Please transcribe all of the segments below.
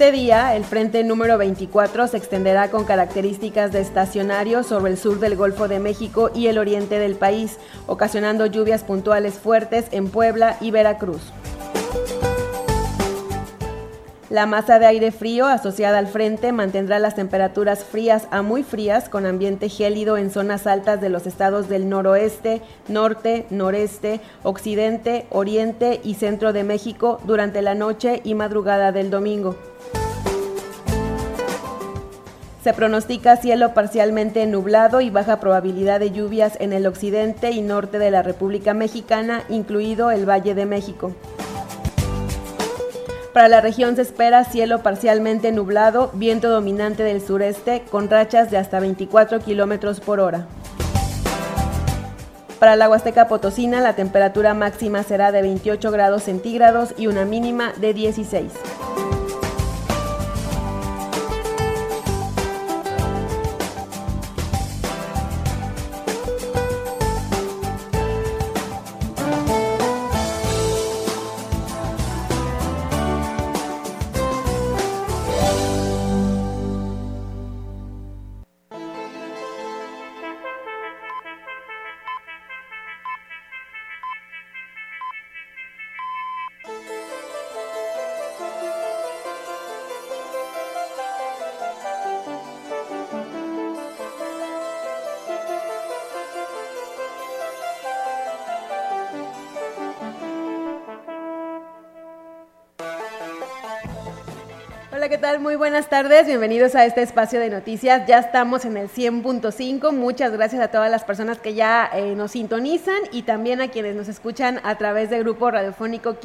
Este día, el frente número 24 se extenderá con características de estacionario sobre el sur del Golfo de México y el oriente del país, ocasionando lluvias puntuales fuertes en Puebla y Veracruz. La masa de aire frío asociada al frente mantendrá las temperaturas frías a muy frías con ambiente gélido en zonas altas de los estados del noroeste, norte, noreste, occidente, oriente y centro de México durante la noche y madrugada del domingo. Se pronostica cielo parcialmente nublado y baja probabilidad de lluvias en el occidente y norte de la República Mexicana, incluido el Valle de México. Para la región se espera cielo parcialmente nublado, viento dominante del sureste con rachas de hasta 24 kilómetros por hora. Para la Huasteca Potosina la temperatura máxima será de 28 grados centígrados y una mínima de 16. Buenas tardes. Bienvenidos a este espacio de noticias. Ya estamos en el 100.5. Muchas gracias a todas las personas que ya eh, nos sintonizan y también a quienes nos escuchan a través del grupo radiofónico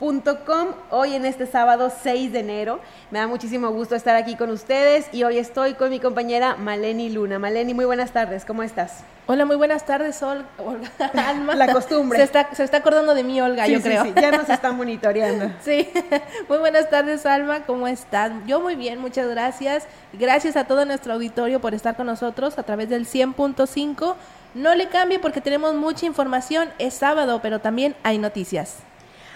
quilashuasteco.com. Hoy en este sábado 6 de enero. Me da muchísimo gusto estar aquí con ustedes y hoy estoy con mi compañera Maleni Luna. Maleni, muy buenas tardes. ¿Cómo estás? Hola, muy buenas tardes, Olga. Alma. La costumbre. Se está, se está acordando de mí, Olga, Sí, yo sí, creo. sí, Ya nos están monitoreando. Sí, muy buenas tardes, Alma, ¿cómo están? Yo muy bien, muchas gracias. Gracias a todo nuestro auditorio por estar con nosotros a través del 100.5. No le cambie porque tenemos mucha información. Es sábado, pero también hay noticias.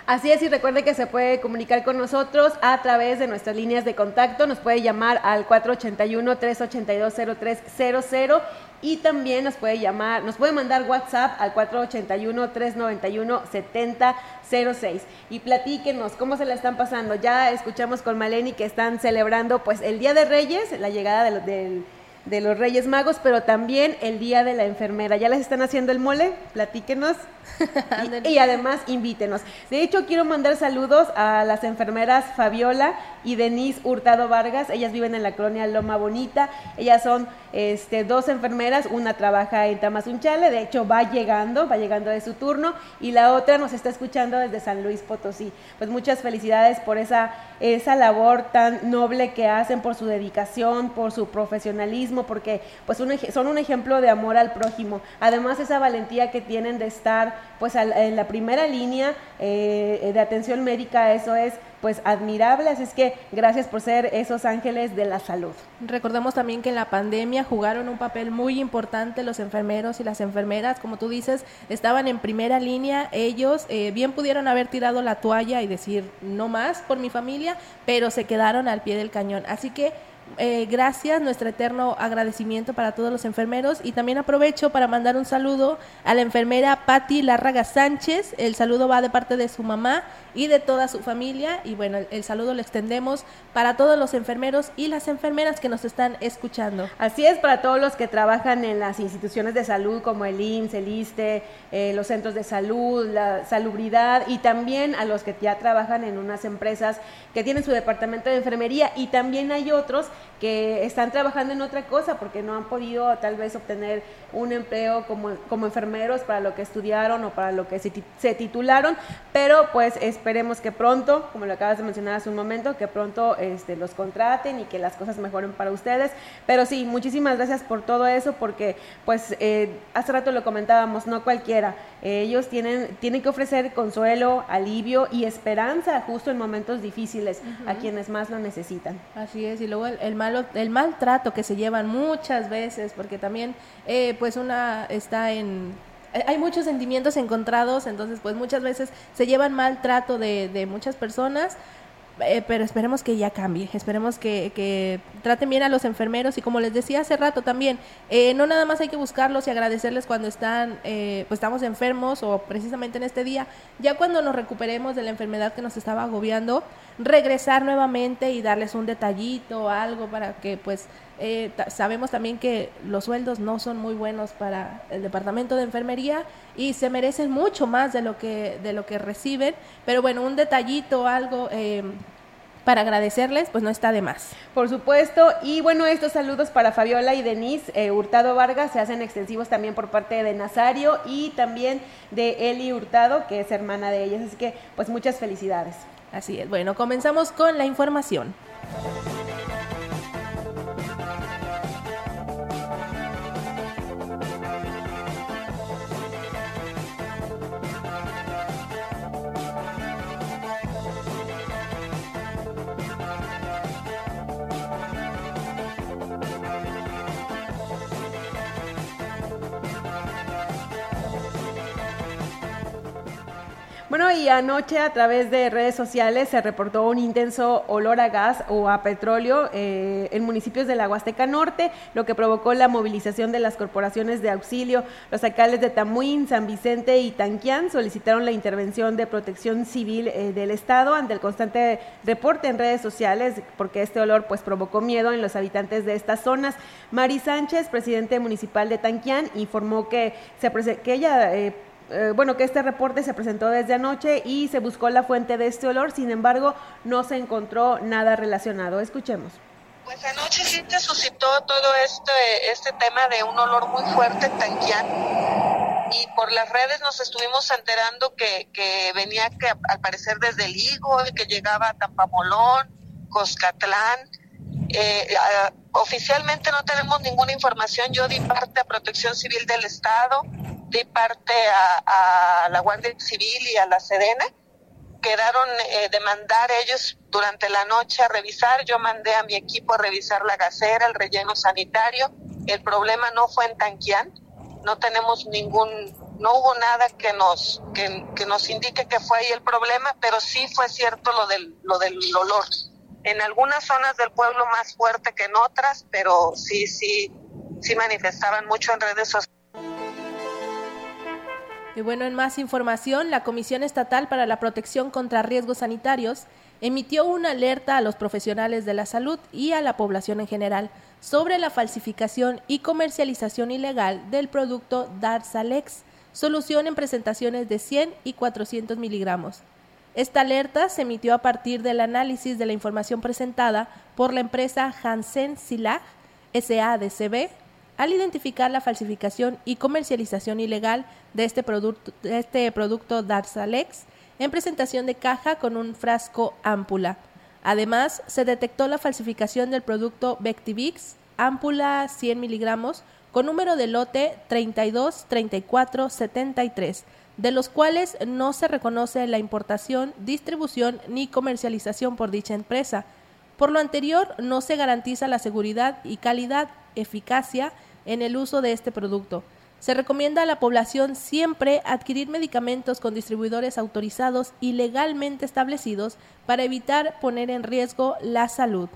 Así es, y recuerde que se puede comunicar con nosotros a través de nuestras líneas de contacto. Nos puede llamar al 481-382-0300 y también nos puede llamar, nos puede mandar WhatsApp al 481-391-7006. Y platíquenos cómo se la están pasando. Ya escuchamos con Maleni que están celebrando pues el Día de Reyes, la llegada del- de los Reyes Magos, pero también el Día de la Enfermera. ¿Ya les están haciendo el mole? Platíquenos. Y, y además invítenos. De hecho, quiero mandar saludos a las enfermeras Fabiola y Denise Hurtado Vargas. Ellas viven en la colonia Loma Bonita. Ellas son este, dos enfermeras. Una trabaja en Tamazunchale, de hecho va llegando, va llegando de su turno. Y la otra nos está escuchando desde San Luis Potosí. Pues muchas felicidades por esa, esa labor tan noble que hacen, por su dedicación, por su profesionalismo, porque pues son un ejemplo de amor al prójimo. Además, esa valentía que tienen de estar pues en la primera línea eh, de atención médica, eso es pues admirable, así es que gracias por ser esos ángeles de la salud. Recordemos también que en la pandemia jugaron un papel muy importante los enfermeros y las enfermeras, como tú dices, estaban en primera línea, ellos eh, bien pudieron haber tirado la toalla y decir no más por mi familia, pero se quedaron al pie del cañón. Así que eh, gracias, nuestro eterno agradecimiento para todos los enfermeros y también aprovecho para mandar un saludo a la enfermera Patti Larraga Sánchez. El saludo va de parte de su mamá y de toda su familia y bueno, el, saludo lo extendemos para todos los enfermeros y las enfermeras que nos están escuchando. Así es, para todos los que trabajan en las instituciones de salud como el IMSS, el ISTE, eh, los centros de salud, la salubridad y también a los que ya trabajan en unas empresas que tienen su departamento de enfermería y también hay otros que están trabajando en otra cosa porque no han podido tal vez obtener un empleo como, como enfermeros para lo que estudiaron o para lo que se, se, titularon, pero pues esperemos que pronto, como lo acabas de mencionar hace un momento, que pronto este, los contraten y que las cosas mejoren para ustedes. Pero sí, muchísimas gracias por todo eso porque pues eh, hace rato lo comentábamos, no cualquiera, ellos tienen, tienen que ofrecer consuelo, alivio y esperanza justo en momentos difíciles a quienes más lo necesitan. Así es, y luego el, el, malo, el maltrato que se llevan muchas veces, porque también eh, pues una está en eh, hay muchos sentimientos encontrados, entonces pues muchas veces se llevan maltrato de, de muchas personas, eh, pero esperemos que ya cambie, esperemos que, que, traten bien a los enfermeros y como les decía hace rato también, eh, no nada más hay que buscarlos y agradecerles cuando están, eh, pues estamos enfermos o precisamente en este día, ya cuando nos recuperemos de la enfermedad que nos estaba agobiando, regresar nuevamente y darles un detallito, algo para que pues sabemos también que los sueldos no son muy buenos para el departamento de enfermería y se merecen mucho más de lo que de lo que reciben pero bueno un detallito algo eh, para agradecerles, pues no está de más. Por supuesto, y bueno, estos saludos para Fabiola y Denise eh, Hurtado Vargas se hacen extensivos también por parte de Nazario y también de Eli Hurtado, que es hermana de ellas, así que pues muchas felicidades. Así es, bueno, comenzamos con la información. Bueno, y anoche a través de redes sociales se reportó un intenso olor a gas o a petróleo eh, en municipios de la Huasteca Norte, lo que provocó la movilización de las corporaciones de auxilio. Los alcaldes de Tamuín, San Vicente y Tanquián solicitaron la intervención de protección civil eh, del Estado ante el constante reporte en redes sociales, porque este olor pues provocó miedo en los habitantes de estas zonas. Mari Sánchez, presidente municipal de Tanquián, informó que, se, que ella... Eh, eh, bueno, que este reporte se presentó desde anoche y se buscó la fuente de este olor, sin embargo, no se encontró nada relacionado. Escuchemos. Pues anoche sí se suscitó todo este, este tema de un olor muy fuerte Tanquián y por las redes nos estuvimos enterando que, que venía que al parecer desde el Higo, que llegaba a Tampamolón, Coscatlán. Eh, oficialmente no tenemos ninguna información, yo di parte a Protección Civil del Estado, di parte a, la Guardia Civil y a la Sedena. Quedaron eh, de mandar ellos durante la noche a revisar. Yo mandé a mi equipo a revisar la gasera, el relleno sanitario. El problema no fue en Tanquián. No tenemos ningún, no hubo nada que nos, que, que nos indique que fue ahí el problema, pero sí fue cierto lo del, lo del olor. En algunas zonas del pueblo más fuerte que en otras, pero sí, sí, sí manifestaban mucho en redes sociales y bueno, en más información, la Comisión Estatal para la Protección contra Riesgos Sanitarios emitió una alerta a los profesionales de la salud y a la población en general sobre la falsificación y comercialización ilegal del producto Darzalex, solución en presentaciones de 100 y 400 miligramos. Esta alerta se emitió a partir del análisis de la información presentada por la empresa Hansen Silag, SADCB, al identificar la falsificación y comercialización ilegal de este producto, de este producto en presentación de caja con un frasco ámpula. Además, se detectó la falsificación del producto Vectivix, ámpula 100 miligramos, con número de lote 323473, de los cuales no se reconoce la importación, distribución ni comercialización por dicha empresa. Por lo anterior, no se garantiza la seguridad y calidad, eficacia en el uso de este producto. Se recomienda a la población siempre adquirir medicamentos con distribuidores autorizados y legalmente establecidos para evitar poner en riesgo la salud.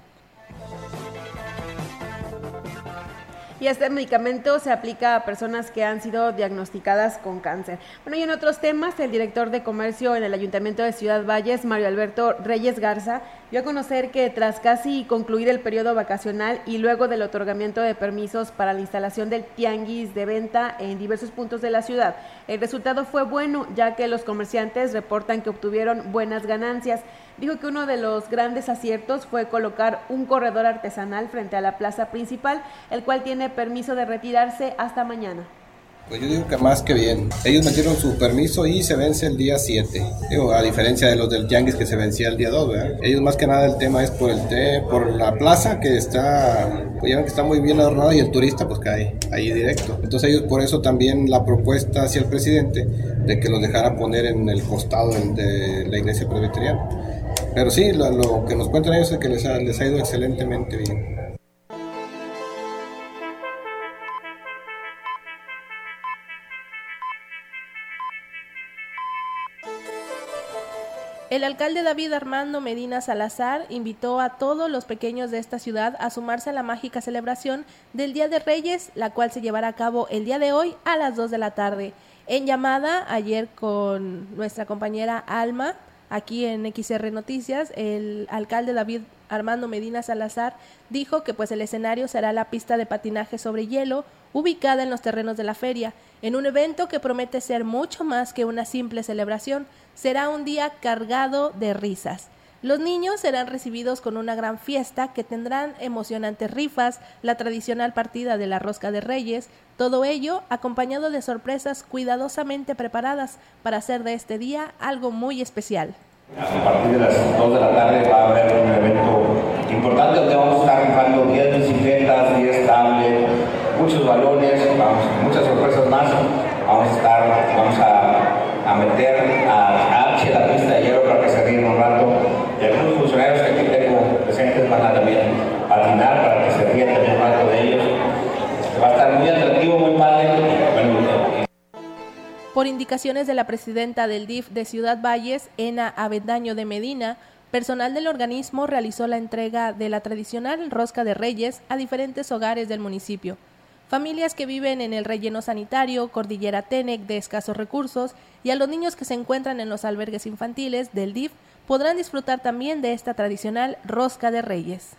Y este medicamento se aplica a personas que han sido diagnosticadas con cáncer. Bueno, y en otros temas, el director de comercio en el Ayuntamiento de Ciudad Valles, Mario Alberto Reyes Garza, dio a conocer que tras casi concluir el periodo vacacional y luego del otorgamiento de permisos para la instalación del tianguis de venta en diversos puntos de la ciudad, el resultado fue bueno, ya que los comerciantes reportan que obtuvieron buenas ganancias. Dijo que uno de los grandes aciertos fue colocar un corredor artesanal frente a la plaza principal, el cual tiene permiso de retirarse hasta mañana. Pues yo digo que más que bien. Ellos metieron su permiso y se vence el día 7. Digo, a diferencia de los del Yanguis que se vencía el día 2, ¿verdad? Ellos más que nada el tema es por el té, por la plaza que está, pues ya que está muy bien adornada y el turista pues cae ahí directo. Entonces ellos por eso también la propuesta hacia el presidente de que los dejara poner en el costado de la iglesia presbiteriana. Pero sí, lo, lo que nos cuentan ellos es que les ha, les ha ido excelentemente bien. El alcalde David Armando Medina Salazar invitó a todos los pequeños de esta ciudad a sumarse a la mágica celebración del Día de Reyes, la cual se llevará a cabo el día de hoy a las 2 de la tarde. En llamada ayer con nuestra compañera Alma, aquí en XR Noticias, el alcalde David Armando Medina Salazar dijo que pues el escenario será la pista de patinaje sobre hielo ubicada en los terrenos de la feria, en un evento que promete ser mucho más que una simple celebración, será un día cargado de risas. Los niños serán recibidos con una gran fiesta que tendrán emocionantes rifas, la tradicional partida de la rosca de reyes, todo ello acompañado de sorpresas cuidadosamente preparadas para hacer de este día algo muy especial. A partir de las 2 de la tarde va a haber un evento importante donde vamos a estar rifando 10 bicicletas, 10 tablets, muchos balones, muchas sorpresas más. Vamos a estar, vamos a, a meter a H la pista de hielo para que se ríen un rato. Y algunos funcionarios que aquí tengo presentes van a también patinar para que se rían también un rato de ellos. Va a estar muy atractivo, muy padre. Bueno, por indicaciones de la presidenta del DIF de Ciudad Valles, Ena Avendaño de Medina, personal del organismo realizó la entrega de la tradicional rosca de reyes a diferentes hogares del municipio. Familias que viven en el relleno sanitario, Cordillera Tenec de escasos recursos y a los niños que se encuentran en los albergues infantiles del DIF podrán disfrutar también de esta tradicional rosca de reyes.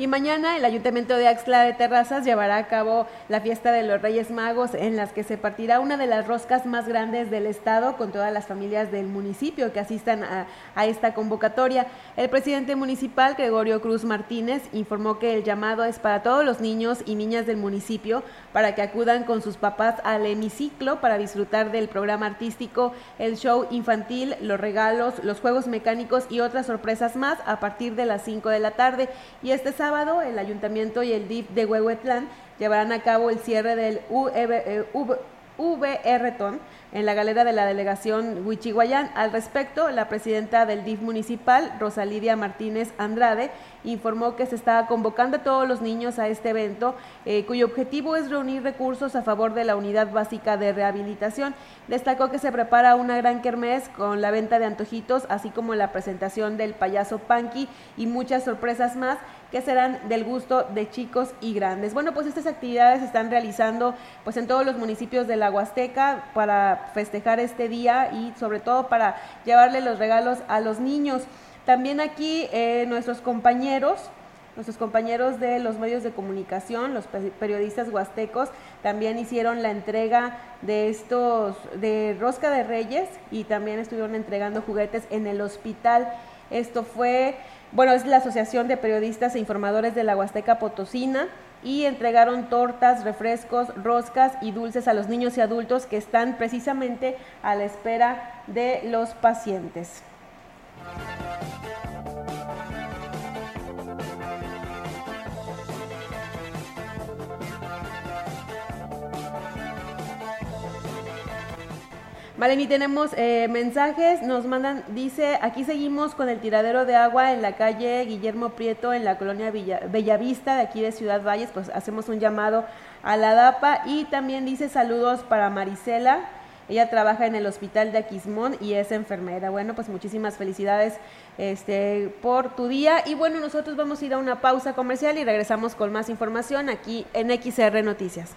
Y mañana el Ayuntamiento de Axla de Terrazas llevará a cabo la fiesta de los Reyes Magos en las que se partirá una de las roscas más grandes del estado con todas las familias del municipio que asistan a, esta convocatoria. El presidente municipal, Gregorio Cruz Martínez, informó que el llamado es para todos los niños y niñas del municipio para que acudan con sus papás al hemiciclo para disfrutar del programa artístico, el show infantil, los regalos, los juegos mecánicos y otras sorpresas más a partir de las 5 de la tarde. Y este sábado el ayuntamiento y el DIF de Huehuetlán llevarán a cabo el cierre del VR en la galera de la delegación Huichihuayán. Al respecto, la presidenta del DIF municipal, Rosalidia Martínez Andrade, informó que se está convocando a todos los niños a este evento, eh, cuyo objetivo es reunir recursos a favor de la unidad básica de rehabilitación. Destacó que se prepara una gran kermés con la venta de antojitos, así como la presentación del payaso Panky y muchas sorpresas más que serán del gusto de chicos y grandes. Bueno, pues estas actividades se están realizando pues en todos los municipios de la Huasteca para festejar este día y sobre todo para llevarle los regalos a los niños. También aquí eh, nuestros compañeros, nuestros compañeros de los medios de comunicación, los periodistas huastecos, también hicieron la entrega de estos, de Rosca de Reyes y también estuvieron entregando juguetes en el hospital. Esto fue bueno, es la Asociación de Periodistas e Informadores de la Huasteca Potosina y entregaron tortas, refrescos, roscas y dulces a los niños y adultos que están precisamente a la espera de los pacientes. Maleni, tenemos eh, mensajes, nos mandan, dice, aquí seguimos con el tiradero de agua en la calle Guillermo Prieto, en la colonia Bellavista, de aquí de Ciudad Valles, pues hacemos un llamado a la DAPA y también dice saludos para Marisela, Ella trabaja en el hospital de Aquismón y es enfermera. Bueno, pues muchísimas felicidades este, por tu día. Y bueno, nosotros vamos a ir a una pausa comercial y regresamos con más información aquí en XR Noticias.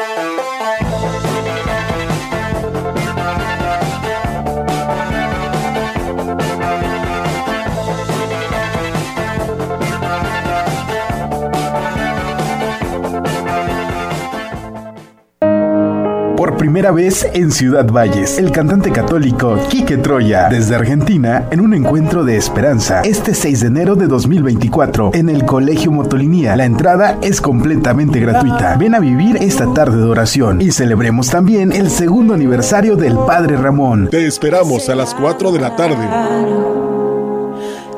primera vez en Ciudad Valles. El cantante católico Quique Troya, desde Argentina, en un encuentro de esperanza, este 6 de enero de 2024, en el Colegio Motolinía. La entrada es completamente gratuita. Ven a vivir esta tarde de oración y celebremos también el segundo aniversario del Padre Ramón. Te esperamos a las 4 de la tarde.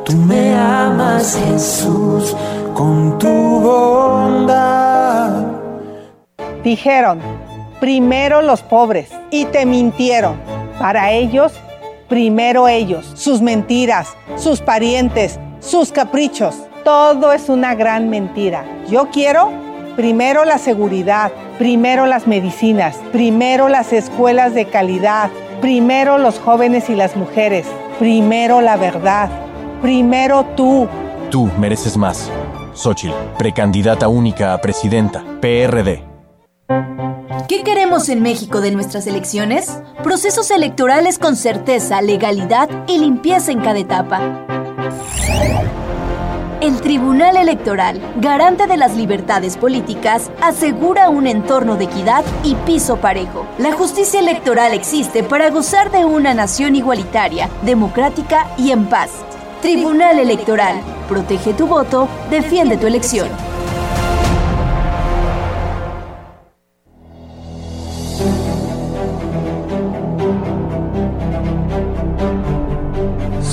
Tú me amas, Jesús, con tu bondad. Dijeron primero los pobres y te mintieron. Para ellos, primero ellos, sus mentiras, sus parientes, sus caprichos. Todo es una gran mentira. Yo quiero primero la seguridad, primero las medicinas, primero las escuelas de calidad, primero los jóvenes y las mujeres, primero la verdad, primero tú. Tú mereces más. Xochitl, precandidata única a presidenta, PRD. ¿Qué queremos en México de nuestras elecciones? Procesos electorales con certeza, legalidad y limpieza en cada etapa. El Tribunal Electoral, garante de las libertades políticas, asegura un entorno de equidad y piso parejo. La justicia electoral existe para gozar de una nación igualitaria, democrática y en paz. Tribunal Electoral, protege tu voto, defiende tu elección.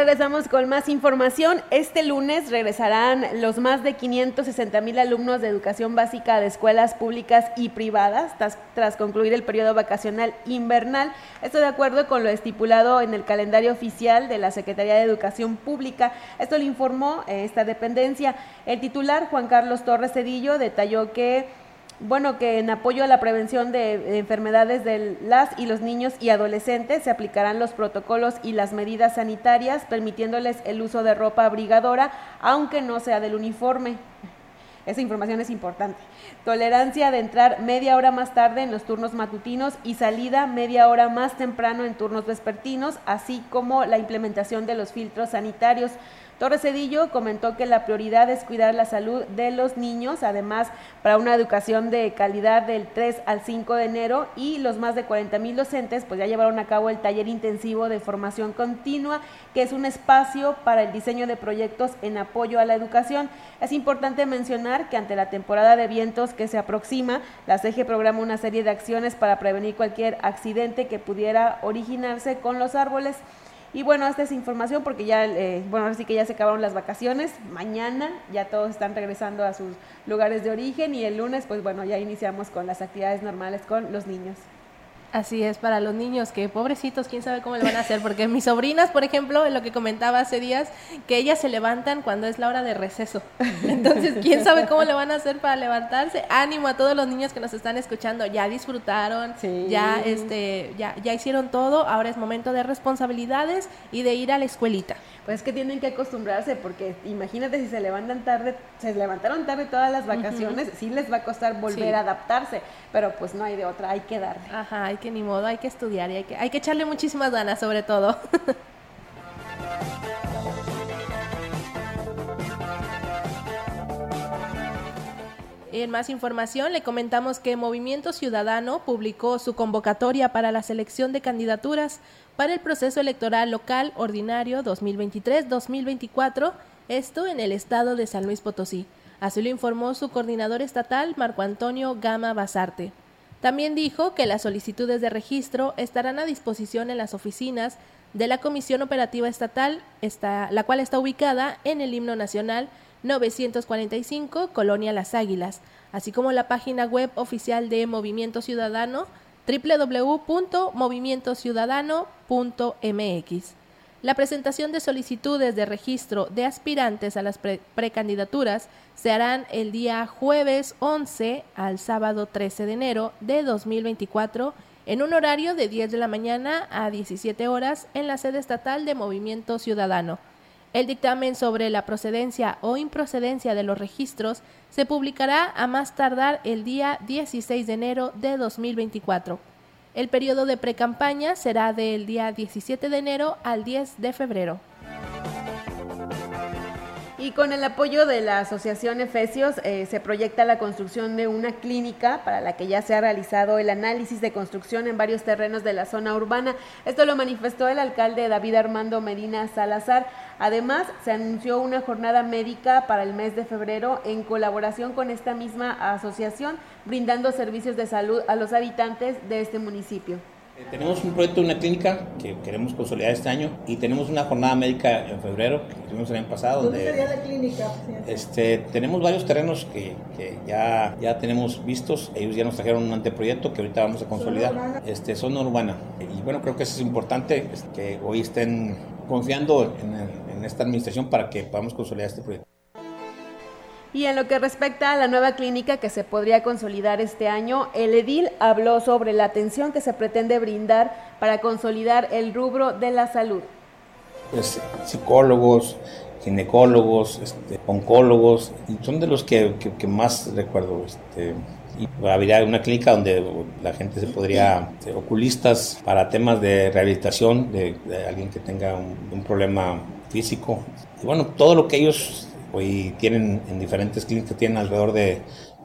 Regresamos con más información. Este lunes regresarán los más de 560 mil alumnos de educación básica de escuelas públicas y privadas tras, tras, concluir el periodo vacacional invernal. Esto de acuerdo con lo estipulado en el calendario oficial de la Secretaría de Educación Pública. Esto lo informó eh, esta dependencia. El titular, Juan Carlos Torres Cedillo, detalló que bueno, que en apoyo a la prevención de enfermedades de las y los niños y adolescentes se aplicarán los protocolos y las medidas sanitarias, permitiéndoles el uso de ropa abrigadora, aunque no sea del uniforme. Esa información es importante. Tolerancia de entrar media hora más tarde en los turnos matutinos y salida media hora más temprano en turnos vespertinos, así como la implementación de los filtros sanitarios. Torres Cedillo comentó que la prioridad es cuidar la salud de los niños, además para una educación de calidad del 3 al 5 de enero y los más de 40 mil docentes pues ya llevaron a cabo el taller intensivo de formación continua, que es un espacio para el diseño de proyectos en apoyo a la educación. Es importante mencionar que ante la temporada de vientos que se aproxima, la CEGE programa una serie de acciones para prevenir cualquier accidente que pudiera originarse con los árboles. Y bueno, esta es información porque ya, eh, bueno, ahora que ya se acabaron las vacaciones. Mañana ya todos están regresando a sus lugares de origen y el lunes, pues bueno, ya iniciamos con las actividades normales con los niños. Así es, para los niños, que pobrecitos, quién sabe cómo le van a hacer, porque mis sobrinas, por ejemplo, en lo que comentaba hace días, que ellas se levantan cuando es la hora de receso. Entonces, quién sabe cómo le van a hacer para levantarse. Ánimo a todos los niños que nos están escuchando, ya disfrutaron, ya este, ya, ya hicieron todo, ahora es momento de responsabilidades y de ir a la escuelita. Pues es que tienen que acostumbrarse, porque imagínate si se levantan tarde, se levantaron tarde todas las vacaciones, sí les va a costar volver a adaptarse, pero pues no hay de otra, hay que darle. Ajá, hay que ni modo, hay que estudiar y hay que, hay que echarle muchísimas ganas sobre todo. En más información le comentamos que Movimiento Ciudadano publicó su convocatoria para la selección de candidaturas para el proceso electoral local ordinario 2023-2024, esto en el estado de San Luis Potosí. Así lo informó su coordinador estatal, Marco Antonio Gama Basarte. También dijo que las solicitudes de registro estarán a disposición en las oficinas de la Comisión Operativa Estatal, la cual está ubicada en el himno nacional 945, Colonia Las Águilas, así como la página web oficial de Movimiento Ciudadano www.movimientociudadano.mx. La presentación de solicitudes de registro de aspirantes a las precandidaturas se harán el día jueves 11 al sábado 13 de enero de 2024 en un horario de 10 de la mañana a 17 horas en la sede estatal de Movimiento Ciudadano. El dictamen sobre la procedencia o improcedencia de los registros se publicará a más tardar el día 16 de enero de 2024. El periodo de precampaña será del día 17 de enero al 10 de febrero. Y con el apoyo de la Asociación Efesios eh, se proyecta la construcción de una clínica para la que ya se ha realizado el análisis de construcción en varios terrenos de la zona urbana. Esto lo manifestó el alcalde David Armando Medina Salazar. Además, se anunció una jornada médica para el mes de febrero en colaboración con esta misma asociación, brindando servicios de salud a los habitantes de este municipio. Eh, tenemos un proyecto de una clínica que queremos consolidar este año y tenemos una jornada médica en febrero que tuvimos el año pasado. ¿Dónde sería la clínica? Este, tenemos varios terrenos que, que, ya, ya tenemos vistos. Ellos ya nos trajeron un anteproyecto que ahorita vamos a consolidar. Zona urbana. Este, zona urbana. Y bueno, creo que eso es importante que hoy estén confiando en, en esta administración para que podamos consolidar este proyecto. Y en lo que respecta a la nueva clínica que se podría consolidar este año, el edil habló sobre la atención que se pretende brindar para consolidar el rubro de la salud. Pues, psicólogos, ginecólogos, este, oncólogos, son de los que, que, que más recuerdo. Este, y habría una clínica donde la gente se podría, oculistas para temas de rehabilitación de, de alguien que tenga un, un problema físico. Y bueno, todo lo que ellos hoy tienen en diferentes clínicas, tienen alrededor de,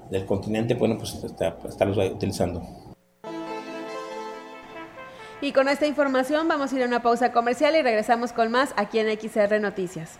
del continente, bueno, pues está, estarlos utilizando. Y con esta información vamos a ir a una pausa comercial y regresamos con más aquí en XR Noticias.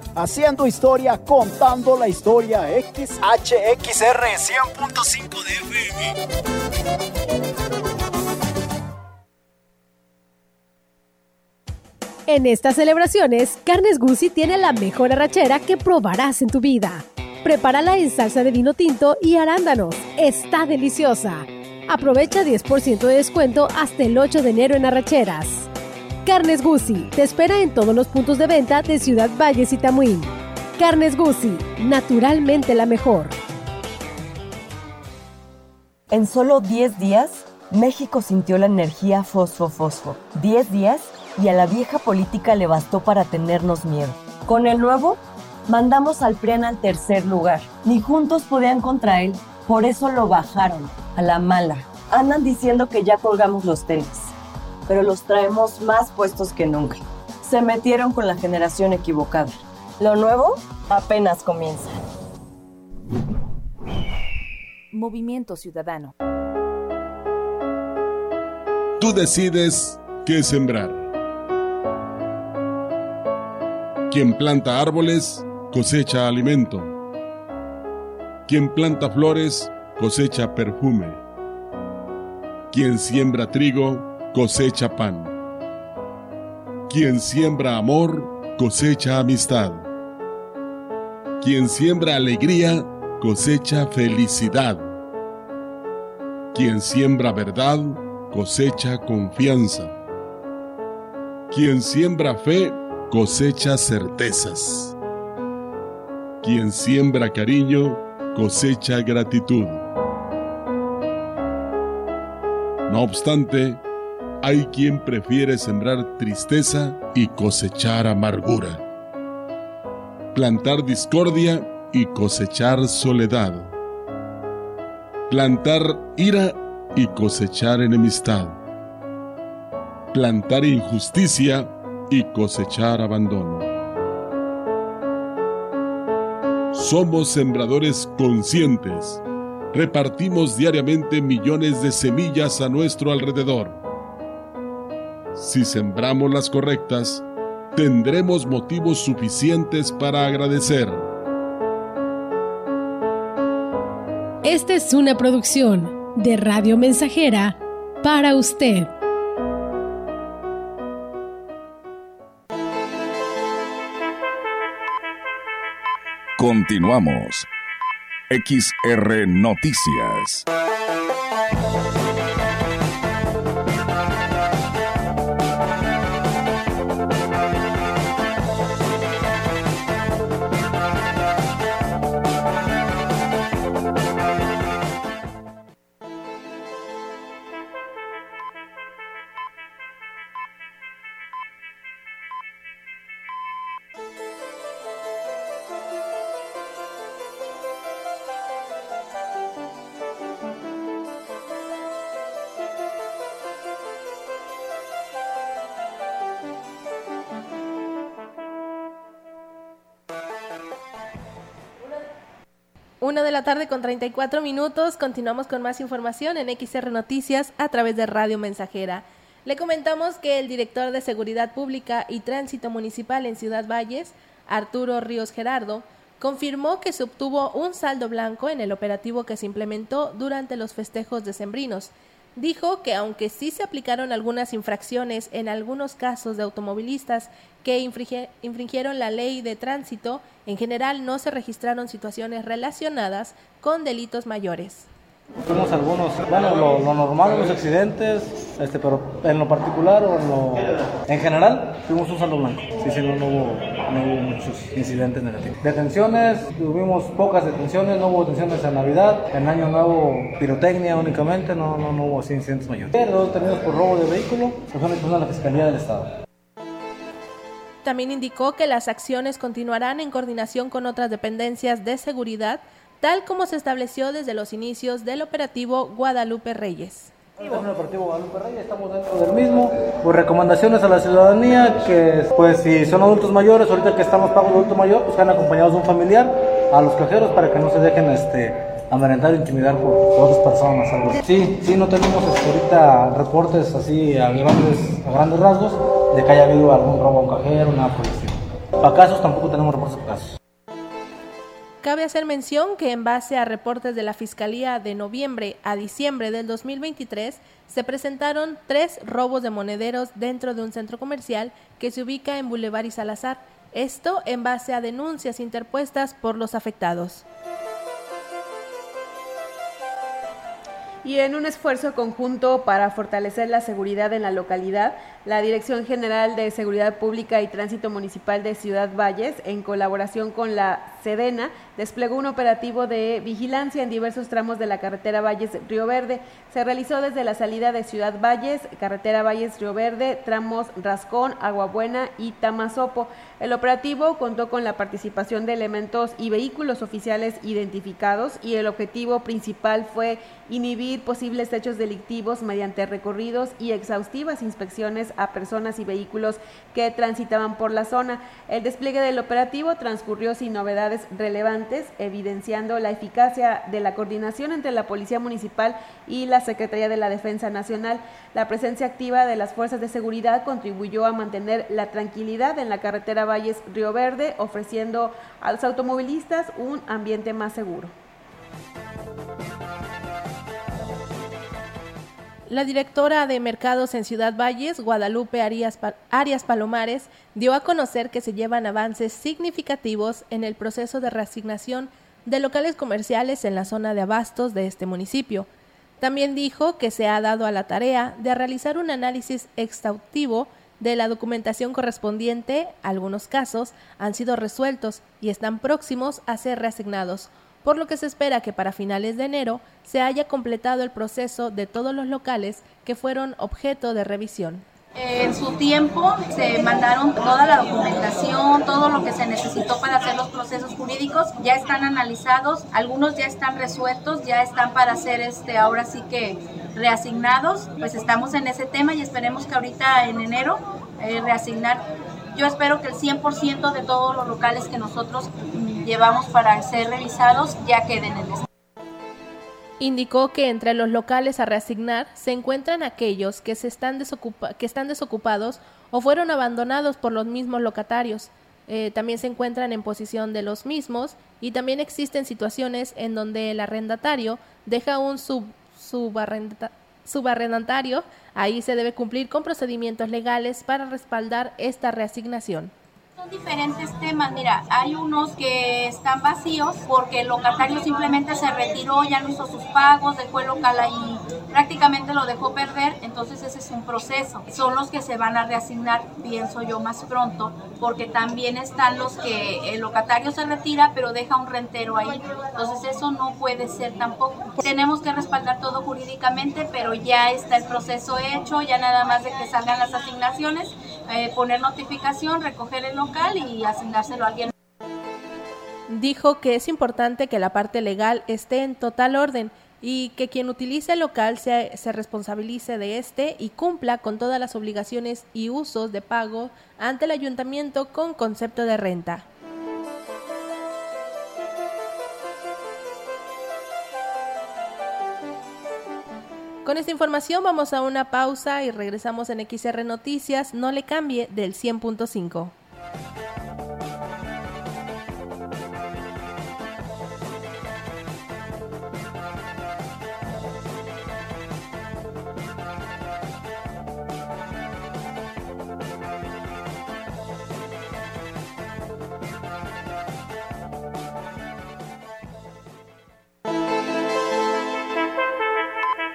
haciendo historia, contando la historia. XHXR 100.5 de FM. En estas celebraciones, Carnes Guzzi tiene la mejor arrachera que probarás en tu vida. Prepárala en salsa de vino tinto y arándanos. Está deliciosa. Aprovecha 10% de descuento hasta el 8 de enero en arracheras. Carnes Guzzi te espera en todos los puntos de venta de Ciudad Valles y Tamuín. Carnes Guzzi, naturalmente la mejor. En solo 10 días, México sintió la energía fosfo-fosfo. 10 días y a la vieja política le bastó para tenernos miedo. Con el nuevo, mandamos al PRIAN al tercer lugar. Ni juntos podían contra él, por eso lo bajaron, a la mala. Andan diciendo que ya colgamos los tenis pero los traemos más puestos que nunca. Se metieron con la generación equivocada. Lo nuevo apenas comienza. Movimiento Ciudadano. Tú decides qué sembrar. Quien planta árboles cosecha alimento. Quien planta flores cosecha perfume. Quien siembra trigo cosecha pan. Quien siembra amor, cosecha amistad. Quien siembra alegría, cosecha felicidad. Quien siembra verdad, cosecha confianza. Quien siembra fe, cosecha certezas. Quien siembra cariño, cosecha gratitud. No obstante, hay quien prefiere sembrar tristeza y cosechar amargura. Plantar discordia y cosechar soledad. Plantar ira y cosechar enemistad. Plantar injusticia y cosechar abandono. Somos sembradores conscientes. Repartimos diariamente millones de semillas a nuestro alrededor si sembramos las correctas, tendremos motivos suficientes para agradecer. Esta es una producción de Radio Mensajera para usted. Continuamos. XR Noticias. Una de la tarde con 34 minutos. Continuamos con más información en XR Noticias a través de Radio Mensajera. Le comentamos que el director de Seguridad Pública y Tránsito Municipal en Ciudad Valles, Arturo Ríos Gerardo, confirmó que se obtuvo un saldo blanco en el operativo que se implementó durante los festejos decembrinos. Dijo que aunque sí se aplicaron algunas infracciones en algunos casos de automovilistas que infringieron la ley de tránsito, en general no se registraron situaciones relacionadas con delitos mayores. Tuvimos algunos, bueno, lo, normal, los accidentes, este, pero en lo particular o en, lo, en general, tuvimos un saldo blanco. Sí, sí, no, hubo, no hubo muchos incidentes negativos. Detenciones, tuvimos pocas detenciones, no hubo detenciones en Navidad, en Año Nuevo pirotecnia únicamente, no, no, hubo incidentes mayores. Pero detenidos por robo de vehículo, que son de la Fiscalía del Estado. También indicó que las acciones continuarán en coordinación con otras dependencias de seguridad tal como se estableció desde los inicios del operativo Guadalupe Reyes. El operativo Guadalupe Reyes estamos dentro del mismo, pues recomendaciones a la ciudadanía que pues si son adultos mayores, ahorita que estamos pagando adulto mayor, pues sean acompañados de un familiar a los cajeros para que no se dejen este amenazar o intimidar por, otras personas. Sí, sí, no tenemos este, ahorita reportes así a grandes, a grandes rasgos de que haya habido algún robo a un cajero, nada por el. Para casos tampoco tenemos reportes de casos. Cabe hacer mención que en base a reportes de la Fiscalía de noviembre a diciembre del 2023, se presentaron tres robos de monederos dentro de un centro comercial que se ubica en Boulevard y Salazar, esto en base a denuncias interpuestas por los afectados. Y en un esfuerzo conjunto para fortalecer la seguridad en la localidad, la Dirección General de Seguridad Pública y Tránsito Municipal de Ciudad Valles, en colaboración con la Sedena, desplegó un operativo de vigilancia en diversos tramos de la carretera Valles-Río Verde. Se realizó desde la salida de Ciudad Valles, carretera Valles-Río Verde, tramos Rascón, Aguabuena y Tamazopo. El operativo contó con la participación de elementos y vehículos oficiales identificados y el objetivo principal fue inhibir posibles hechos delictivos mediante recorridos y exhaustivas inspecciones a personas y vehículos que transitaban por la zona. El despliegue del operativo transcurrió sin novedades relevantes, evidenciando la eficacia de la coordinación entre la Policía Municipal y la Secretaría de la Defensa Nacional. La presencia activa de las fuerzas de seguridad contribuyó a mantener la tranquilidad en la carretera Valles Río Verde, ofreciendo a los automovilistas un ambiente más seguro. La directora de mercados en Ciudad Valles, Guadalupe Arias, Palomares, dio a conocer que se llevan avances significativos en el proceso de reasignación de locales comerciales en la zona de abastos de este municipio. También dijo que se ha dado a la tarea de realizar un análisis exhaustivo de la documentación correspondiente, algunos casos han sido resueltos y están próximos a ser reasignados, por lo que se espera que para finales de enero se haya completado el proceso de todos los locales que fueron objeto de revisión. En su tiempo se mandaron toda la documentación, todo lo que se necesitó para hacer los procesos jurídicos, ya están analizados, algunos ya están resueltos, ya están para ser este ahora sí que reasignados, pues estamos en ese tema y esperemos que ahorita en enero eh, reasignar. Yo espero que el 100% de todos los locales que nosotros llevamos para ser revisados ya queden en este. Indicó que entre los locales a reasignar se encuentran aquellos que, se están, que están desocupados o fueron abandonados por los mismos locatarios. Eh, también se encuentran en posición de los mismos y también existen situaciones en donde el arrendatario deja un sub, subarrendatario, ahí se debe cumplir con procedimientos legales para respaldar esta reasignación. Son diferentes temas, mira, hay unos que están vacíos porque el locatario simplemente se retiró, ya no hizo sus pagos, dejó el local ahí, prácticamente lo dejó perder, entonces ese es un proceso. Son los que se van a reasignar, pienso yo, más pronto, porque también están los que el locatario se retira pero deja un rentero ahí, entonces eso no puede ser tampoco. Tenemos que respaldar todo jurídicamente, pero ya está el proceso hecho, ya nada más de que salgan las asignaciones, eh, poner notificación, recoger el local y asignárselo a alguien. Dijo que es importante que la parte legal esté en total orden y que quien utilice el local se, se, responsabilice de este y cumpla con todas las obligaciones y usos de pago ante el ayuntamiento con concepto de renta. Con esta información vamos a una pausa y regresamos en XR Noticias. No le cambie del 100.5.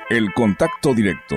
El contacto directo.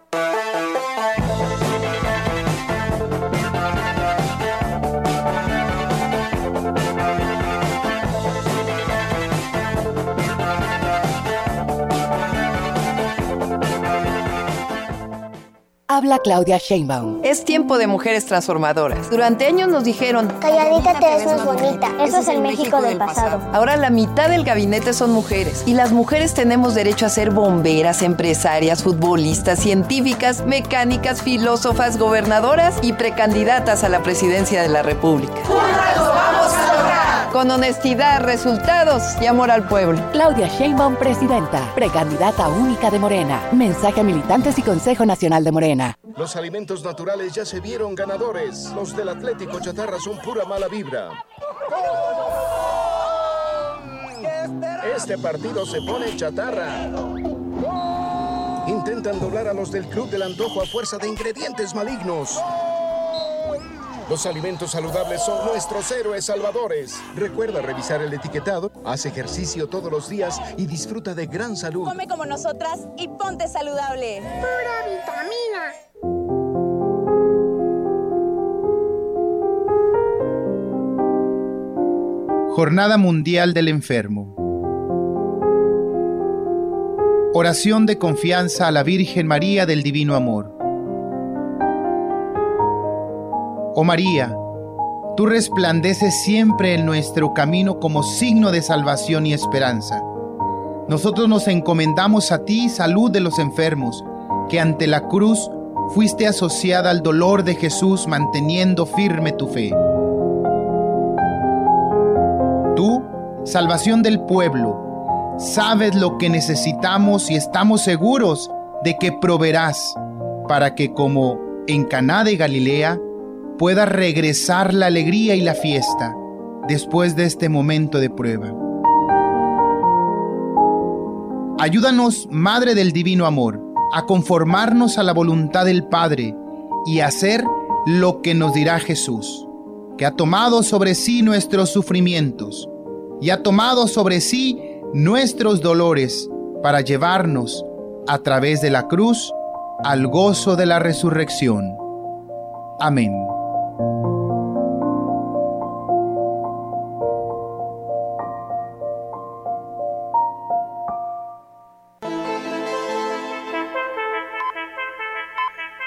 Habla Claudia Sheinbaum. Es tiempo de mujeres transformadoras. Durante años nos dijeron, calladita te ves más bonita. Eso es el México del pasado. Ahora la mitad del gabinete son mujeres. Y las mujeres tenemos derecho a ser bomberas, empresarias, futbolistas, científicas, mecánicas, filósofas, gobernadoras y precandidatas a la presidencia de la República. ¡Juntas Con honestidad, resultados y amor al pueblo. Claudia Sheinbaum, presidenta, precandidata única de Morena. Mensaje a militantes y Consejo Nacional de Morena. Los alimentos naturales ya se vieron ganadores. Los del Atlético Chatarra son pura mala vibra. Este partido se pone chatarra. Intentan doblar a los del Club del Antojo a fuerza de ingredientes malignos. Los alimentos saludables son nuestros héroes salvadores. Recuerda revisar el etiquetado, haz ejercicio todos los días y disfruta de gran salud. Come como nosotras y ponte saludable. Pura vitamina. Jornada Mundial del Enfermo. Oración de confianza a la Virgen María del Divino Amor. Oh María, tú resplandeces siempre en nuestro camino como signo de salvación y esperanza. Nosotros nos encomendamos a ti, salud de los enfermos, que ante la cruz fuiste asociada al dolor de Jesús manteniendo firme tu fe. Tú, salvación del pueblo, sabes lo que necesitamos y estamos seguros de que proveerás para que como en Caná de Galilea pueda regresar la alegría y la fiesta después de este momento de prueba. Ayúdanos, Madre del Divino Amor, a conformarnos a la voluntad del Padre y hacer lo que nos dirá Jesús, que ha tomado sobre sí nuestros sufrimientos y ha tomado sobre sí nuestros dolores para llevarnos a través de la cruz al gozo de la resurrección. Amén.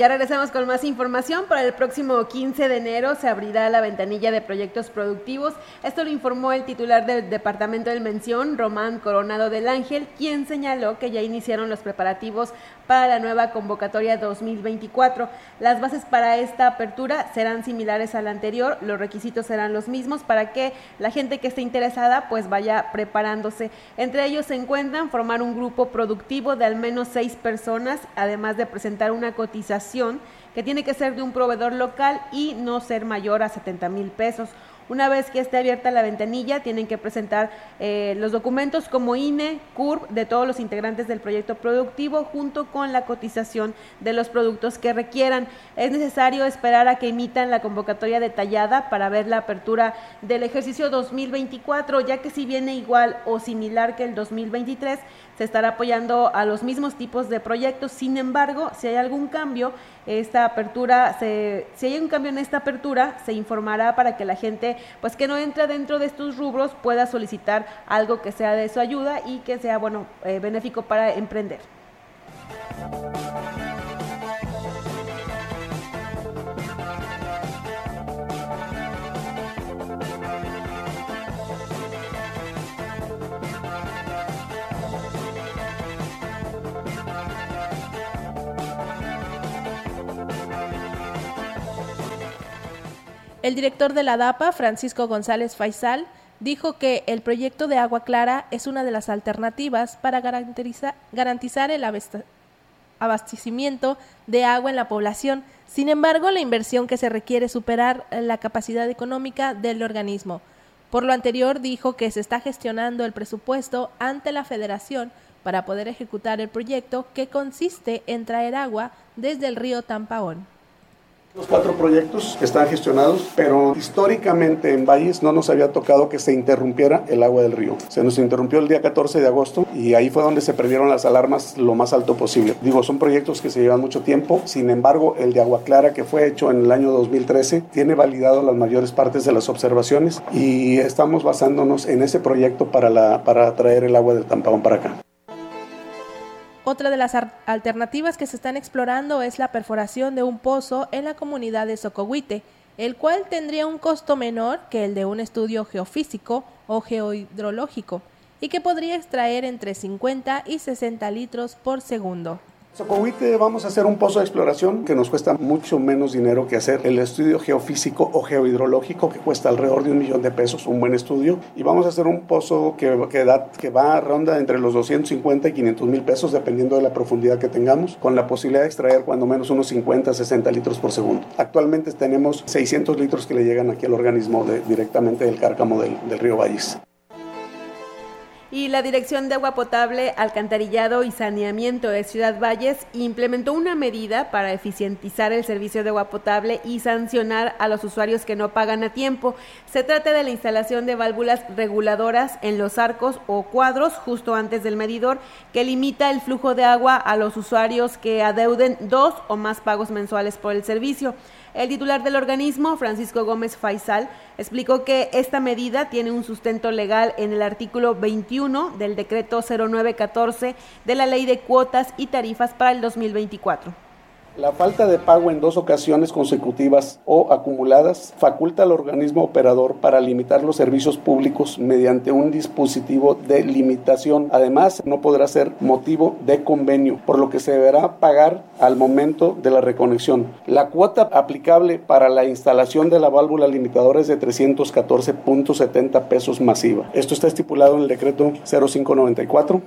Ya regresamos con más información. Para el próximo 15 de enero se abrirá la ventanilla de proyectos productivos. Esto lo informó el titular del Departamento de Mención, Román Coronado del Ángel, quien señaló que ya iniciaron los preparativos para la nueva convocatoria 2024. Las bases para esta apertura serán similares a la anterior, los requisitos serán los mismos para que la gente que esté interesada pues vaya preparándose. Entre ellos se encuentran formar un grupo productivo de al menos seis personas, además de presentar una cotización que tiene que ser de un proveedor local y no ser mayor a 70 mil pesos. Una vez que esté abierta la ventanilla, tienen que presentar eh, los documentos como INE, CURB de todos los integrantes del proyecto productivo junto con la cotización de los productos que requieran. Es necesario esperar a que emitan la convocatoria detallada para ver la apertura del ejercicio 2024, ya que si viene igual o similar que el 2023, se estará apoyando a los mismos tipos de proyectos. Sin embargo, si hay algún cambio, esta apertura, se, si hay un cambio en esta apertura, se informará para que la gente, pues que no entra dentro de estos rubros, pueda solicitar algo que sea de su ayuda y que sea, bueno, eh, benéfico para emprender. El director de la DAPA, Francisco González Faisal, dijo que el proyecto de agua clara es una de las alternativas para garantizar el abastecimiento de agua en la población. Sin embargo, la inversión que se requiere superar la capacidad económica del organismo. Por lo anterior, dijo que se está gestionando el presupuesto ante la federación para poder ejecutar el proyecto que consiste en traer agua desde el río Tampaón. Los cuatro proyectos están gestionados, pero históricamente en Valles no nos había tocado que se interrumpiera el agua del río. Se nos interrumpió el día 14 de agosto y ahí fue donde se perdieron las alarmas lo más alto posible. Digo, son proyectos que se llevan mucho tiempo, sin embargo, el de Agua Clara que fue hecho en el año 2013 tiene validado las mayores partes de las observaciones y estamos basándonos en ese proyecto para, para traer el agua del Tampón para acá. Otra de las alternativas que se están explorando es la perforación de un pozo en la comunidad de Socohuite, el cual tendría un costo menor que el de un estudio geofísico o geohidrológico y que podría extraer entre 50 y 60 litros por segundo. Socohuite vamos a hacer un pozo de exploración que nos cuesta mucho menos dinero que hacer el estudio geofísico o geohidrológico que cuesta alrededor de un millón de pesos, un buen estudio. Y vamos a hacer un pozo que, que, da, que va a ronda entre los 250 y 500 mil pesos dependiendo de la profundidad que tengamos, con la posibilidad de extraer cuando menos unos 50, 60 litros por segundo. Actualmente tenemos 600 litros que le llegan aquí al organismo directamente del cárcamo del, del río Valles y la Dirección de Agua Potable, Alcantarillado y Saneamiento de Ciudad Valles implementó una medida para eficientizar el servicio de agua potable y sancionar a los usuarios que no pagan a tiempo. Se trata de la instalación de válvulas reguladoras en los arcos o cuadros justo antes del medidor que limita el flujo de agua a los usuarios que adeuden dos o más pagos mensuales por el servicio. El titular del organismo, Francisco Gómez Faisal, explicó que esta medida tiene un sustento legal en el artículo 21 del decreto 0914 de la Ley de Cuotas y Tarifas para el 2024. La falta de pago en dos ocasiones consecutivas o acumuladas faculta al organismo operador para limitar los servicios públicos mediante un dispositivo de limitación. Además, no podrá ser motivo de convenio, por lo que se deberá pagar al momento de la reconexión. La cuota aplicable para la instalación de la válvula limitadora es de 314.70 pesos masiva. Esto está estipulado en el decreto 0594.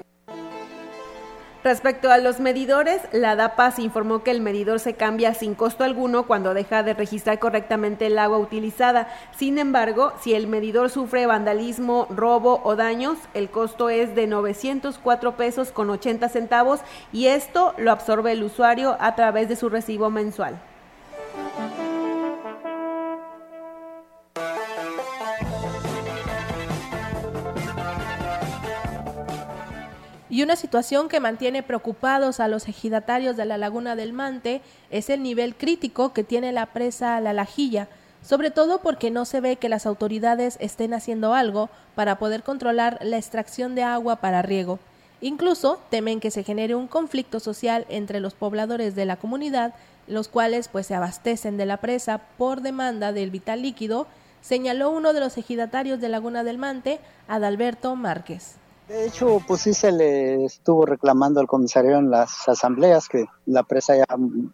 Respecto a los medidores, la DAPAS informó que el medidor se cambia sin costo alguno cuando deja de registrar correctamente el agua utilizada. Sin embargo, si el medidor sufre vandalismo, robo o daños, el costo es de 904 pesos con 80 centavos y esto lo absorbe el usuario a través de su recibo mensual. Y una situación que mantiene preocupados a los ejidatarios de la laguna del Mante es el nivel crítico que tiene la presa La Lajilla, sobre todo porque no se ve que las autoridades estén haciendo algo para poder controlar la extracción de agua para riego. Incluso temen que se genere un conflicto social entre los pobladores de la comunidad, los cuales pues se abastecen de la presa por demanda del vital líquido, señaló uno de los ejidatarios de Laguna del Mante, Adalberto Márquez. De hecho, pues sí se le estuvo reclamando al comisario en las asambleas que la presa ya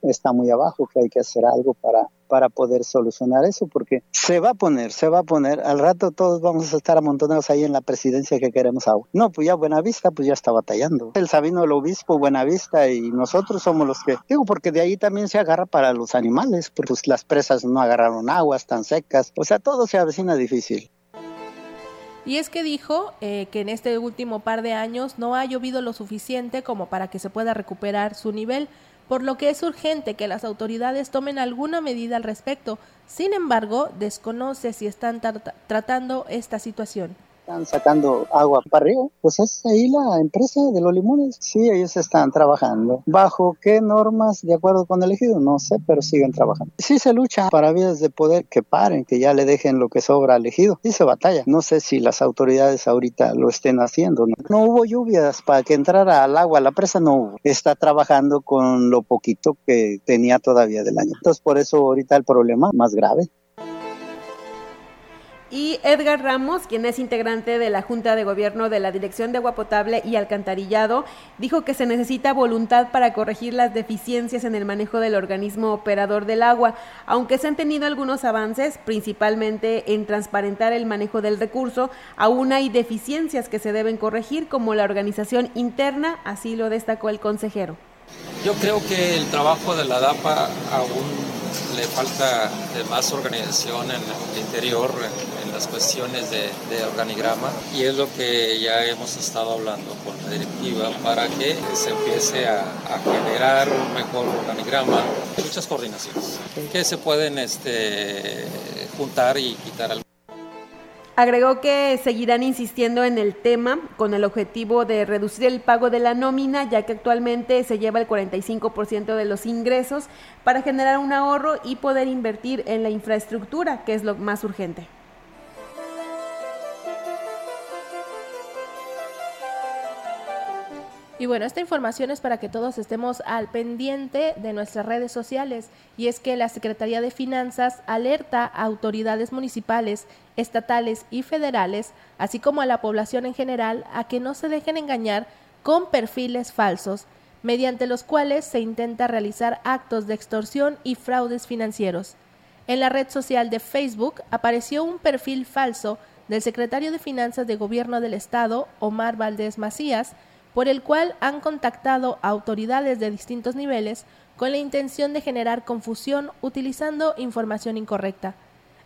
está muy abajo, que hay que hacer algo para, para poder solucionar eso, porque se va a poner, se va a poner, al rato todos vamos a estar amontonados ahí en la presidencia que queremos agua. No, pues ya Buenavista, pues ya está batallando. El Sabino, el obispo, Buenavista y nosotros somos los que, digo, porque de ahí también se agarra para los animales, pues las presas no agarraron aguas tan secas, o sea, todo se avecina difícil. Y es que dijo eh, que en este último par de años no ha llovido lo suficiente como para que se pueda recuperar su nivel, por lo que es urgente que las autoridades tomen alguna medida al respecto. Sin embargo, desconoce si están tratando esta situación están sacando agua para arriba, pues es ahí la empresa de los limones. Sí, ellos están trabajando. ¿Bajo qué normas de acuerdo con el ejido? No sé, pero siguen trabajando. Sí se lucha para vías de poder que paren, que ya le dejen lo que sobra al ejido. Y se batalla. No sé si las autoridades ahorita lo estén haciendo. No, no hubo lluvias para que entrara al agua. La presa no hubo. Está trabajando con lo poquito que tenía todavía del año. Entonces por eso ahorita el problema más grave. Y Edgar Ramos, quien es integrante de la Junta de Gobierno de la Dirección de Agua Potable y Alcantarillado, dijo que se necesita voluntad para corregir las deficiencias en el manejo del organismo operador del agua, aunque se han tenido algunos avances, principalmente en transparentar el manejo del recurso, aún hay deficiencias que se deben corregir, como la organización interna, así lo destacó el consejero. Yo creo que el trabajo de la DAPA aún le falta más organización en el interior, las cuestiones de, organigrama, y es lo que ya hemos estado hablando con la directiva para que se empiece a, generar un mejor organigrama, muchas coordinaciones que se pueden este, juntar y quitar al Agregó que seguirán insistiendo en el tema con el objetivo de reducir el pago de la nómina, ya que actualmente se lleva el 45% de los ingresos para generar un ahorro y poder invertir en la infraestructura, que es lo más urgente. Y bueno, esta información es para que todos estemos al pendiente de nuestras redes sociales y es que la Secretaría de Finanzas alerta a autoridades municipales, estatales y federales, así como a la población en general, a que no se dejen engañar con perfiles falsos, mediante los cuales se intenta realizar actos de extorsión y fraudes financieros. En la red social de Facebook apareció un perfil falso del secretario de Finanzas de Gobierno del Estado, Omar Valdés Macías, por el cual han contactado autoridades de distintos niveles con la intención de generar confusión utilizando información incorrecta.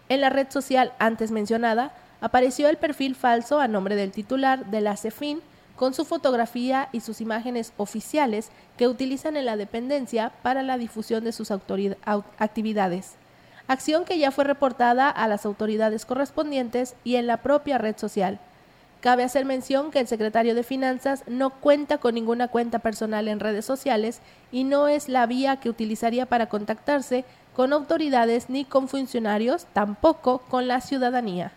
En la red social antes mencionada apareció el perfil falso a nombre del titular de la CEFIN con su fotografía y sus imágenes oficiales que utilizan en la dependencia para la difusión de sus actividades. Acción que ya fue reportada a las autoridades correspondientes y en la propia red social. Cabe hacer mención que el secretario de Finanzas no cuenta con ninguna cuenta personal en redes sociales y no es la vía que utilizaría para contactarse con autoridades ni con funcionarios, tampoco con la ciudadanía.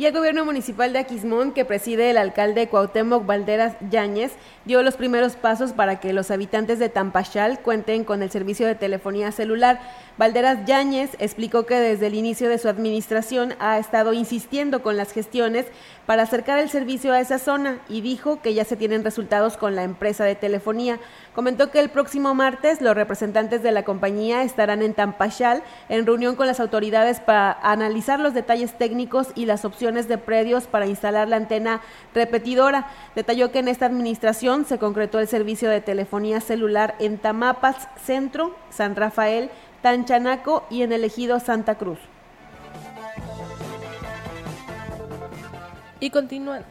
Y el gobierno municipal de Aquismón, que preside el alcalde Cuauhtémoc Valderas Yáñez, dio los primeros pasos para que los habitantes de Tampachal cuenten con el servicio de telefonía celular. Valderas Yáñez explicó que desde el inicio de su administración ha estado insistiendo con las gestiones para acercar el servicio a esa zona y dijo que ya se tienen resultados con la empresa de telefonía. Comentó que el próximo martes los representantes de la compañía estarán en Tampachal en reunión con las autoridades para analizar los detalles técnicos y las opciones de predios para instalar la antena repetidora. Detalló que en esta administración se concretó el servicio de telefonía celular en Tamapas, Centro, San Rafael, Tanchanaco y en el ejido Santa Cruz. Y continúan.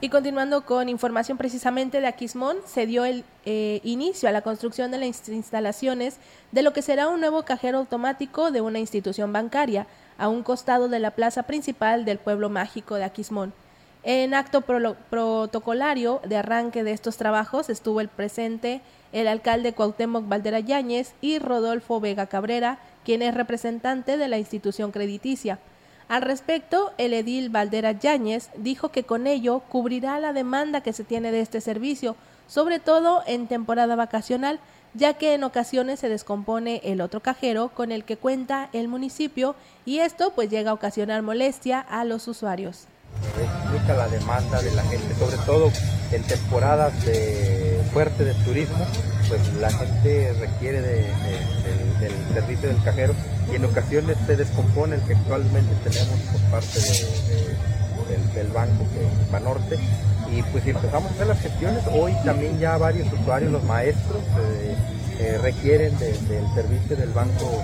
Y continuando con información precisamente de Aquismón, se dio el eh, inicio a la construcción de las instalaciones de lo que será un nuevo cajero automático de una institución bancaria a un costado de la plaza principal del pueblo mágico de Aquismón. En acto protocolario de arranque de estos trabajos estuvo el presente el alcalde Cuauhtémoc Valdera Yáñez y Rodolfo Vega Cabrera, quien es representante de la institución crediticia. Al respecto, el edil Valdera Yáñez dijo que con ello cubrirá la demanda que se tiene de este servicio, sobre todo en temporada vacacional, ya que en ocasiones se descompone el otro cajero con el que cuenta el municipio y esto pues llega a ocasionar molestia a los usuarios. Explica la demanda de la gente, sobre todo en temporadas de fuerte de turismo, pues la gente requiere del servicio del cajero y en ocasiones se descompone el que actualmente tenemos por parte del, banco que Banorte y pues empezamos a hacer las gestiones, hoy también ya varios usuarios, los maestros, eh, eh, requieren del servicio del banco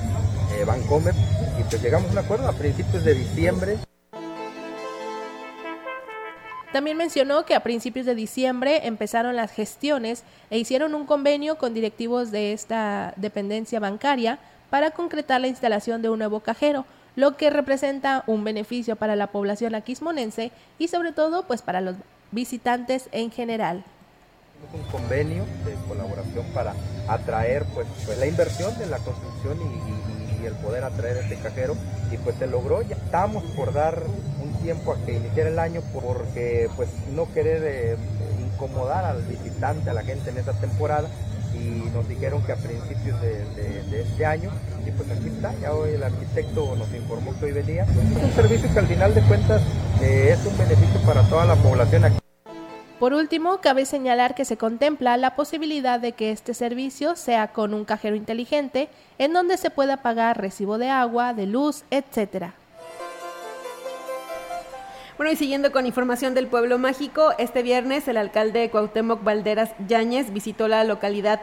eh, Bancomer. Y pues llegamos a un acuerdo a principios de diciembre. También mencionó que a principios de diciembre empezaron las gestiones e hicieron un convenio con directivos de esta dependencia bancaria para concretar la instalación de un nuevo cajero, lo que representa un beneficio para la población aquismonense y sobre todo pues para los visitantes en general. Un convenio de colaboración para atraer pues, pues la inversión de la construcción y y el poder atraer este cajero y pues se logró, ya estamos por dar un tiempo a que iniciara el año porque pues no querer eh, incomodar al visitante, a la gente en esta temporada y nos dijeron que a principios de, este año, y pues aquí está, ya hoy el arquitecto nos informó que hoy venía. Es un servicio que al final de cuentas eh, es un beneficio para toda la población aquí. Por último, cabe señalar que se contempla la posibilidad de que este servicio sea con un cajero inteligente en donde se pueda pagar recibo de agua, de luz, etcétera. Bueno, y siguiendo con información del pueblo mágico, este viernes el alcalde Cuauhtémoc Valderas Yáñez visitó la localidad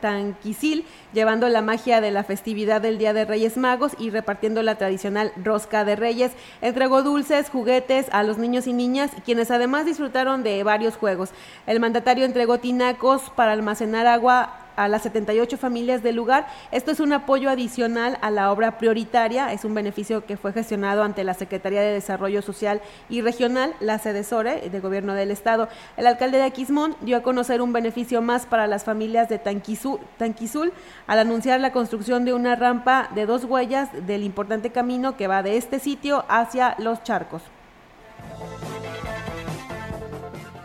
Tanquisil, llevando la magia de la festividad del Día de Reyes Magos y repartiendo la tradicional rosca de Reyes. Entregó dulces, juguetes a los niños y niñas, quienes además disfrutaron de varios juegos. El mandatario entregó tinacos para almacenar agua a las 78 familias del lugar. Esto es un apoyo adicional a la obra prioritaria, es un beneficio que fue gestionado ante la Secretaría de Desarrollo Social y Regional, la SEDESORE, de Gobierno del Estado. El alcalde de Aquismón dio a conocer un beneficio más para las familias de Tanquizul, Tanquizul al anunciar la construcción de una rampa de dos huellas del importante camino que va de este sitio hacia los charcos.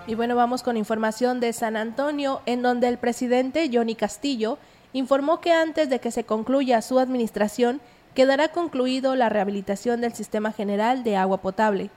Y bueno, vamos con información de San Antonio, en donde el presidente Johnny Castillo informó que antes de que se concluya su administración, quedará concluido la rehabilitación del sistema general de agua potable.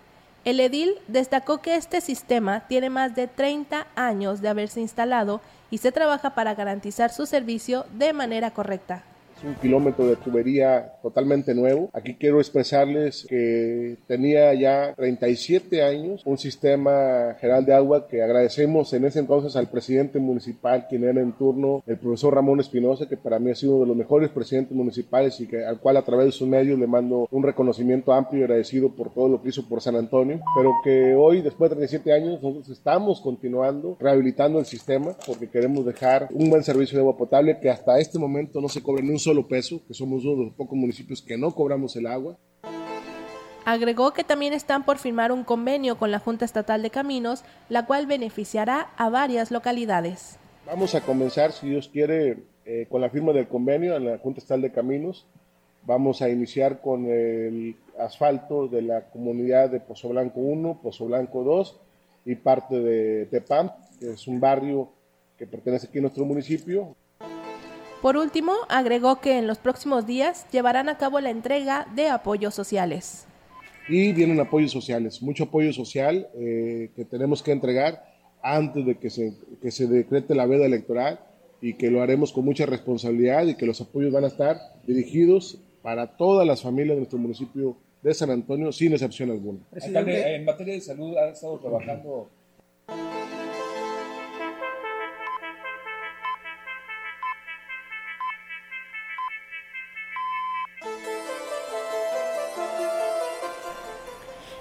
El edil destacó que este sistema tiene más de 30 años de haberse instalado y se trabaja para garantizar su servicio de manera correcta un kilómetro de tubería totalmente nuevo. Aquí quiero expresarles que tenía ya 37 años un sistema general de agua que agradecemos en ese entonces al presidente municipal, quien era en turno, el profesor Ramón Espinosa, que para mí ha sido uno de los mejores presidentes municipales y que, al cual a través de sus medios le mando un reconocimiento amplio y agradecido por todo lo que hizo por San Antonio, pero que hoy, después de 37 años, nosotros estamos continuando rehabilitando el sistema porque queremos dejar un buen servicio de agua potable que hasta este momento no se cobre ni un solo peso, que somos uno de los pocos municipios que no cobramos el agua. Agregó que también están por firmar un convenio con la Junta Estatal de Caminos, la cual beneficiará a varias localidades. Vamos a comenzar, si Dios quiere, eh, con la firma del convenio en la Junta Estatal de Caminos. Vamos a iniciar con el asfalto de la comunidad de Pozo Blanco 1, Pozo Blanco 2 y parte de Tepam, que es un barrio que pertenece aquí a nuestro municipio. Por último, agregó que en los próximos días llevarán a cabo la entrega de apoyos sociales. Y vienen apoyos sociales, mucho apoyo social eh, que tenemos que entregar antes de que se, que se decrete la veda electoral y que lo haremos con mucha responsabilidad y que los apoyos van a estar dirigidos para todas las familias de nuestro municipio de San Antonio, sin excepción alguna. en materia de salud ha estado trabajando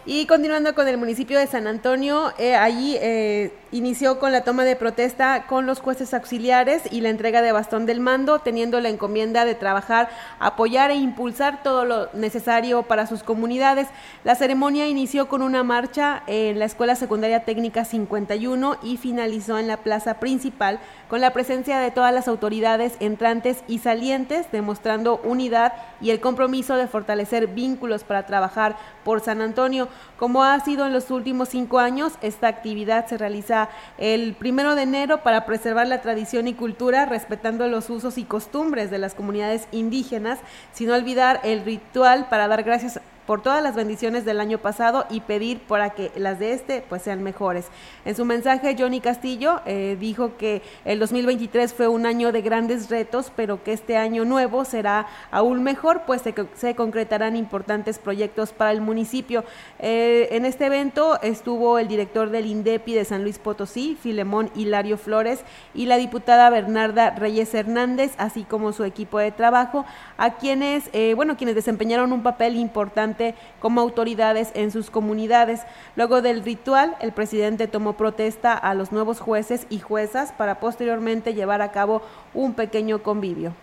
Y continuando con el municipio de San Antonio, eh, allí eh, inició con la toma de protesta con los jueces auxiliares y la entrega de bastón del mando, teniendo la encomienda de trabajar, apoyar e impulsar todo lo necesario para sus comunidades. La ceremonia inició con una marcha en la Escuela Secundaria Técnica 51 y finalizó en la plaza principal con la presencia de todas las autoridades entrantes y salientes, demostrando unidad y el compromiso de fortalecer vínculos para trabajar por San Antonio. Como ha sido en los últimos cinco años, esta actividad se realiza el primero de enero para preservar la tradición y cultura, respetando los usos y costumbres de las comunidades indígenas, sin olvidar el ritual para dar gracias por todas las bendiciones del año pasado y pedir para que las de este pues sean mejores. En su mensaje, Johnny Castillo eh, dijo que el 2023 fue un año de grandes retos, pero que este año nuevo será aún mejor, pues se, concretarán importantes proyectos para el municipio. Eh, en este evento estuvo el director del INDEPI de San Luis Potosí, Filemón Hilario Flores, y la diputada Bernarda Reyes Hernández, así como su equipo de trabajo, a quienes, eh, bueno, quienes desempeñaron un papel importante como autoridades en sus comunidades. Luego del ritual, el presidente tomó protesta a los nuevos jueces y juezas para posteriormente llevar a cabo un pequeño convivio.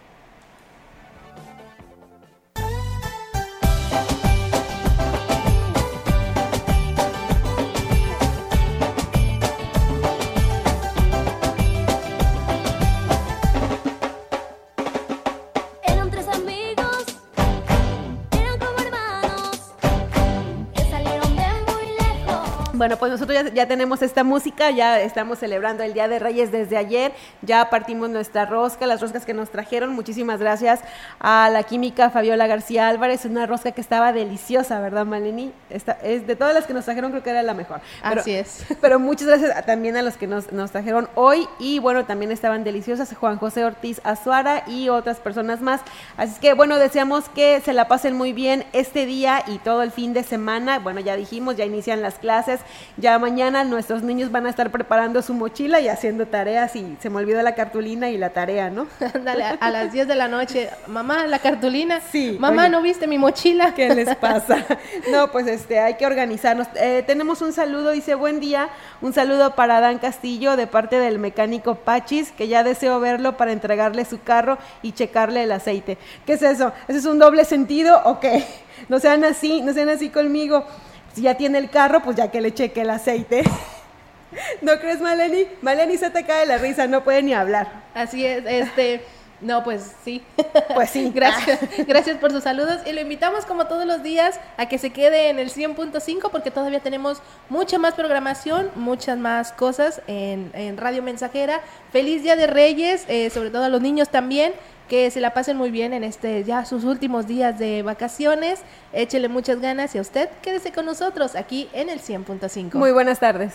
Bueno, pues nosotros ya, ya, tenemos esta música, ya estamos celebrando el Día de Reyes desde ayer, ya partimos nuestra rosca, las roscas que nos trajeron, muchísimas gracias a la química Fabiola García Álvarez, una rosca que estaba deliciosa, ¿verdad, Maleni? Esta, es de todas las que nos trajeron creo que era la mejor. Pero, Así es. Pero muchas gracias también a los que nos, nos trajeron hoy y bueno, también estaban deliciosas Juan José Ortiz Azuara y otras personas más. Así que bueno, deseamos que se la pasen muy bien este día y todo el fin de semana. Bueno, ya dijimos, ya inician las clases ya mañana nuestros niños van a estar preparando su mochila y haciendo tareas y se me olvidó la cartulina y la tarea, ¿no? A, las 10 de la noche, mamá, la cartulina. Sí. Mamá, ¿no viste mi mochila? ¿Qué les pasa? no, pues este, hay que organizarnos. Eh, tenemos un saludo, dice, buen día, un saludo para Dan Castillo de parte del mecánico Pachis, que ya deseo verlo para entregarle su carro y checarle el aceite. ¿Qué es eso? ¿Ese es un doble sentido o qué? No sean así, no sean así conmigo si ya tiene el carro, pues ya que le cheque el aceite. ¿No crees, Maleni? Maleni se te cae la risa, no puede ni hablar. Así es, este... No, pues sí. Pues sí. gracias, gracias por sus saludos. Y lo invitamos como todos los días a que se quede en el 100.5 porque todavía tenemos mucha más programación, muchas más cosas en, en Radio Mensajera. Feliz Día de Reyes, eh, sobre todo a los niños también que se la pasen muy bien en este ya sus últimos días de vacaciones. Échele muchas ganas y a usted quédese con nosotros aquí en el 100.5. Muy buenas tardes.